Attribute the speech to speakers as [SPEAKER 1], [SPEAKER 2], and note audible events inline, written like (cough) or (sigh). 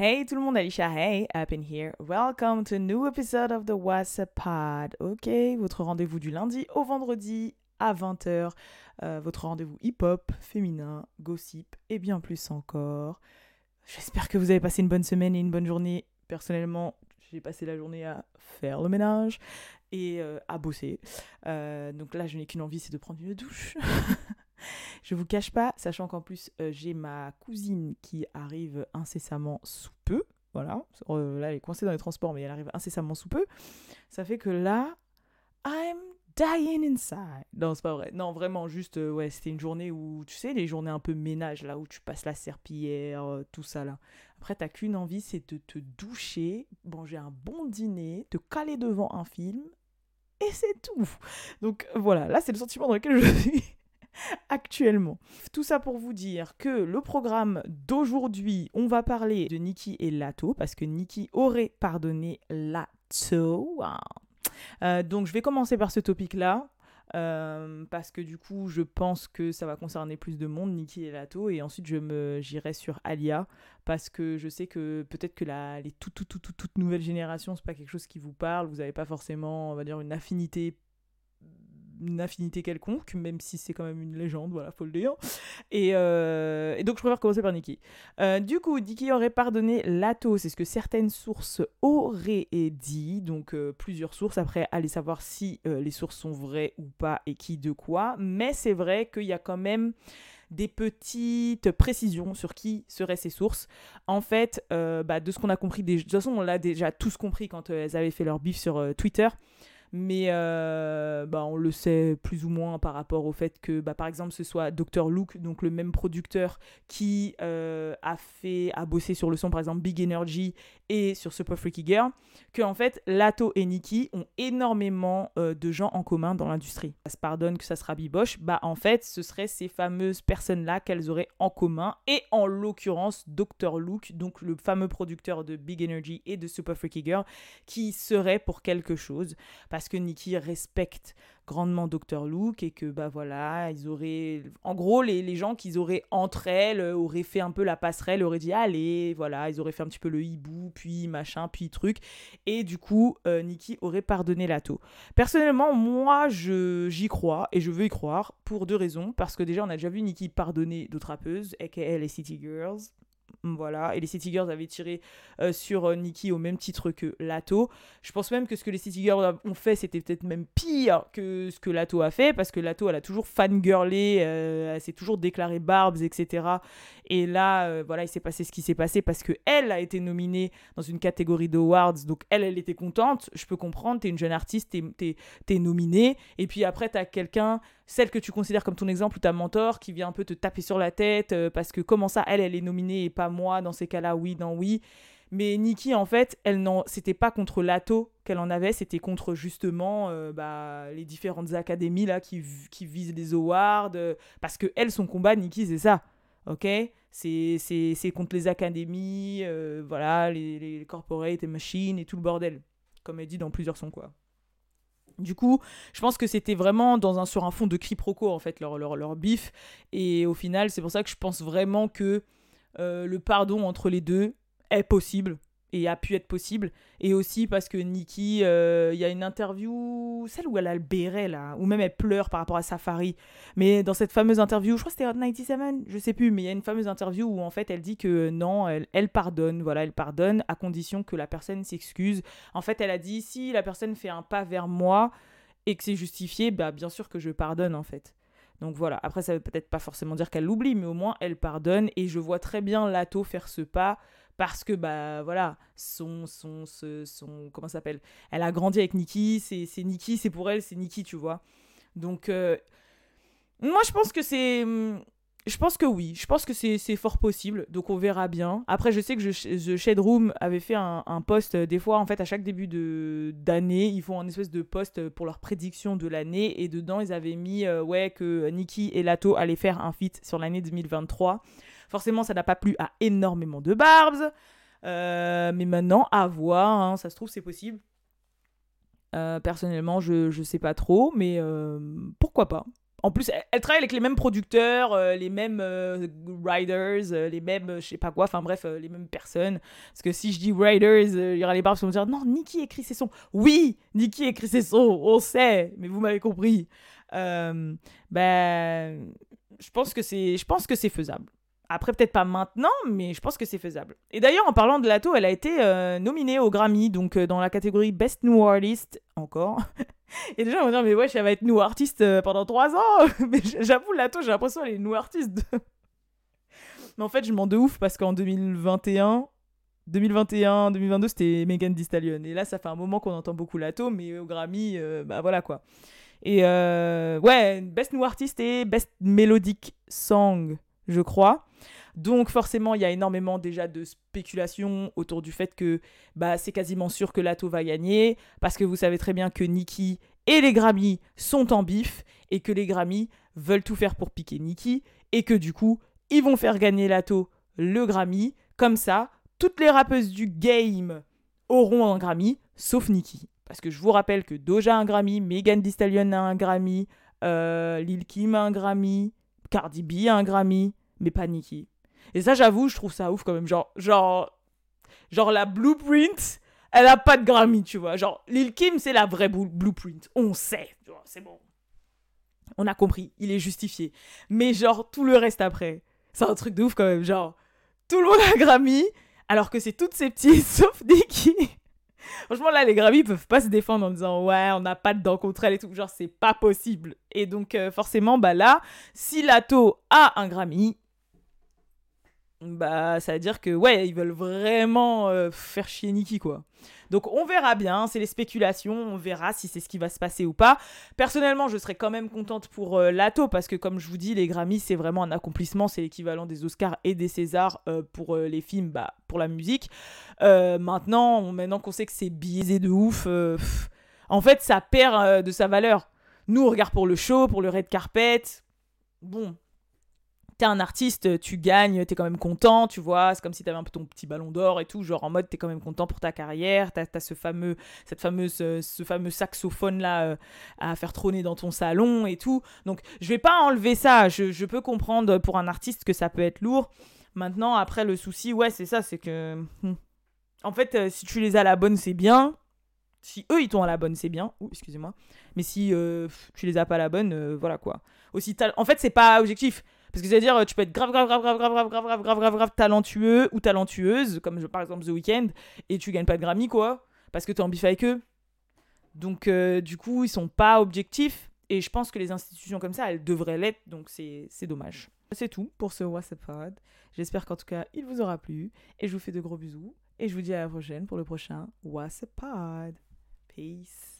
[SPEAKER 1] Hey tout le monde, Alicia, hey, up in here. Welcome to a new episode of the WhatsApp Pod. Ok, votre rendez-vous du lundi au vendredi à 20h. Euh, votre rendez-vous hip-hop, féminin, gossip et bien plus encore. J'espère que vous avez passé une bonne semaine et une bonne journée. Personnellement, j'ai passé la journée à faire le ménage et euh, à bosser. Euh, donc là, je n'ai qu'une envie, c'est de prendre une douche. (laughs) Je vous cache pas, sachant qu'en plus euh, j'ai ma cousine qui arrive incessamment sous peu. Voilà, euh, là elle est coincée dans les transports, mais elle arrive incessamment sous peu. Ça fait que là, I'm dying inside. Non, c'est pas vrai. Non, vraiment, juste, euh, ouais, c'était une journée où, tu sais, les journées un peu ménage, là où tu passes la serpillière, tout ça là. Après, t'as qu'une envie, c'est de te doucher, manger un bon dîner, te caler devant un film, et c'est tout. Donc voilà, là c'est le sentiment dans lequel je (laughs) suis (laughs) actuellement. Tout ça pour vous dire que le programme d'aujourd'hui, on va parler de Nikki et Lato, parce que Nikki aurait pardonné Lato. Euh, donc je vais commencer par ce topic-là. euh, parce que du coup, je pense que ça va concerner plus de monde, Nikki et Lato, et ensuite je me j'irai sur Alia, parce que je sais que peut-être que la, les toutes toutes toutes toutes nouvelles générations, c'est pas quelque chose qui vous parle, vous n'avez pas forcément, on va dire, une affinité une affinité quelconque, même si c'est quand même une légende, voilà, faut le dire. Et, euh, donc je préfère commencer par Nikki. Euh, du coup, Nikki aurait pardonné Lato, c'est ce que certaines sources auraient dit, donc euh, plusieurs sources, après allez savoir si les sources sont vraies ou pas et qui de quoi, mais c'est vrai qu'il y a quand même des petites précisions sur qui seraient ces sources. En fait, bah, de ce qu'on a compris, de toute façon on l'a déjà tous compris quand elles avaient fait leur bif sur Twitter, mais euh, bah, on le sait plus ou moins par rapport au fait que, bah, par exemple, ce soit Dr. Luke, donc le même producteur qui euh, a fait, a bossé sur le son, par exemple, Big Energy et sur Super Freaky Girl, que en fait, Lato et Nikki ont énormément euh, de gens en commun dans l'industrie. Ça se pardonne que ça sera biboche, bah en fait, ce seraient ces fameuses personnes-là qu'elles auraient en commun, et en l'occurrence, Dr. Luke, donc le fameux producteur de Big Energy et de Super Freaky Girl, qui serait pour quelque chose parce que Nikki respecte grandement Dr. Luke et que bah voilà, ils auraient en gros les, les gens qu'ils auraient entre elles euh, auraient fait un peu la passerelle, auraient dit allez, voilà, ils auraient fait un petit peu le hibou, puis machin, puis truc et du coup euh, Nikki aurait pardonné Lato. Personnellement, moi j'y crois et je veux y croire pour deux raisons parce que déjà on a déjà vu Nikki pardonner d'autres rappeuses aka les City Girls voilà, et les City Girls avaient tiré euh, sur euh, Nikki au même titre que Lato. Je pense même que ce que les City Girls ont fait, c'était peut-être même pire que ce que Lato a fait, parce que Lato, elle a toujours fangirlé, euh, elle s'est toujours déclarée Barbs, etc. Et là, euh, voilà, il s'est passé ce qui s'est passé parce que elle a été nominée dans une catégorie d'awards, donc elle, elle était contente. Je peux comprendre, t'es une jeune artiste, t'es, t'es nominée, et puis après, t'as quelqu'un, celle que tu considères comme ton exemple ou ta mentor, qui vient un peu te taper sur la tête, parce que comment ça, elle, elle est nominée et pas moi, dans ces cas-là, oui, non, oui. Mais Nikki, en fait, elle n'en, c'était pas contre Lato qu'elle en avait, c'était contre justement euh, bah, les différentes académies là qui, qui visent les awards. euh, parce que elle, son combat, Nikki, c'est ça. Ok? C'est, c'est, c'est contre les académies, euh, voilà, les, les corporate et machines et tout le bordel. Comme elle dit dans plusieurs sons, quoi. Du coup, je pense que c'était vraiment dans un, sur un fond de quiproquo, en fait, leur, leur, leur bif. Et au final, c'est pour ça que je pense vraiment que euh, le pardon entre les deux est possible et a pu être possible. Et aussi parce que Nikki, euh, il y a une interview, celle où elle a le béret là, ou même elle pleure par rapport à Safari. Mais dans cette fameuse interview, je crois que c'était Hot 97, je sais plus, mais il y a une fameuse interview où en fait elle dit que non, elle, elle pardonne, voilà, elle pardonne à condition que la personne s'excuse. En fait, elle a dit si la personne fait un pas vers moi et que c'est justifié, bah bien sûr que je pardonne en fait. Donc voilà, après ça veut peut-être pas forcément dire qu'elle l'oublie, mais au moins elle pardonne et je vois très bien Lato faire ce pas parce que bah voilà, son son son, comment s'appelle? Elle a grandi avec Nikki, c'est c'est Nikki, c'est pour elle, c'est Nikki, tu vois. Donc euh, moi je pense que c'est je pense que oui, je pense que c'est fort possible, donc on verra bien. Après, je sais que The Shade Room avait fait un, post, euh, des fois, en fait, à chaque début d'année, ils font un espèce de post pour leur prédiction de l'année, et dedans, ils avaient mis, euh, ouais, que Nikki et Lato allaient faire un feat sur l'année 2023. Forcément, ça n'a pas plu à énormément de barbs, euh, mais maintenant, à voir, hein, ça se trouve, c'est possible. Euh, personnellement, je, je sais pas trop, mais euh, pourquoi pas en plus, elle, travaille avec les mêmes producteurs, euh, les mêmes euh, writers, euh, les mêmes, je sais pas quoi, enfin bref, les mêmes personnes. Parce que si je dis writers, il y aura les barbes qui vont me dire non, Nikki écrit ses sons. Oui, Nikki écrit ses sons, on sait, mais vous m'avez compris. ben, je pense que c'est, je pense que c'est faisable. Après, peut-être pas maintenant, mais je pense que c'est faisable. Et d'ailleurs, en parlant de Lato, elle a été nominée au Grammy, donc dans la catégorie Best New Artist, encore. (laughs) Et déjà, on va dire, mais wesh, elle va être nous artiste euh, pendant trois ans. (laughs) mais j'avoue, Lato, j'ai l'impression qu'elle est nous artiste. (laughs) mais en fait, je m'en de ouf parce qu'en 2021, 2021, 2022, c'était Megan Thee Stallion. Et là, ça fait un moment qu'on entend beaucoup Lato, mais au Grammy, euh, bah voilà quoi. Et euh, ouais, Best New Artist et Best Melodic Song, je crois. Donc forcément, il y a énormément déjà de spéculation autour du fait que bah, c'est quasiment sûr que Lato va gagner, parce que vous savez très bien que Nikki et les Grammy sont en bif, et que les Grammy veulent tout faire pour piquer Nikki, et que du coup, ils vont faire gagner Lato le Grammy. Comme ça, toutes les rappeuses du game auront un Grammy, sauf Nikki. Parce que je vous rappelle que Doja a un Grammy, Megan Thee Stallion a un Grammy, euh, Lil Kim a un Grammy, Cardi B a un Grammy, mais pas Nikki. Et ça, j'avoue, je trouve ça ouf quand même. Genre, genre, genre la blueprint, elle a pas de Grammy, tu vois. Genre, Lil Kim, c'est la vraie blueprint. On sait, c'est bon. On a compris, il est justifié. Mais genre, tout le reste après, c'est un truc de ouf quand même. Genre, tout le monde a Grammy, alors que c'est toutes ces petites, (laughs) sauf Nicki. Franchement, là, les Grammy peuvent pas se défendre en disant ouais, on n'a pas de dents contre elle et tout. Genre, c'est pas possible. Et donc, euh, forcément, bah là, si Lato a un Grammy, bah ça veut dire que ouais ils veulent vraiment euh, faire chier Nikki quoi. Donc on verra bien c'est les spéculations on verra si c'est ce qui va se passer ou pas. Personnellement je serais quand même contente pour euh, Lato parce que comme je vous dis les Grammys c'est vraiment un accomplissement c'est l'équivalent des Oscars et des Césars euh, pour les films bah pour la musique. Maintenant maintenant qu'on sait que c'est biaisé de ouf en fait ça perd de sa valeur. Nous on regarde pour le show pour le red carpet. Bon t'es un artiste, tu gagnes, t'es quand même content, tu vois, c'est comme si t'avais un peu ton petit ballon d'or et tout, genre en mode t'es quand même content pour ta carrière, t'as as ce fameux, cette fameuse, euh, ce fameux saxophone là euh, à faire trôner dans ton salon et tout. Donc je vais pas enlever ça, je, peux comprendre pour un artiste que ça peut être lourd. Maintenant, après le souci, ouais, c'est ça, c'est que... Hmm. En fait, euh, si tu les as à la bonne, c'est bien. Si eux, ils t'ont à la bonne, c'est bien. Ouh, excusez-moi. Mais si tu les as pas à la bonne, voilà quoi. Aussi, en fait, c'est pas objectif. Parce que c'est-à-dire, tu peux être grave, grave, grave, grave, grave, grave, grave, grave, grave, grave, talentueux ou talentueuse, comme par exemple The Weeknd, et tu gagnes pas de Grammy, quoi, parce que t'es en bif avec eux. Donc, du coup, ils sont pas objectifs, et je pense que les institutions comme ça, elles devraient l'être, donc c'est dommage. C'est tout pour ce WhatsApp Pod. J'espère qu'en tout cas, il vous aura plu, et je vous fais de gros bisous, et je vous dis à la prochaine pour le prochain WhatsApp Pod. Peace.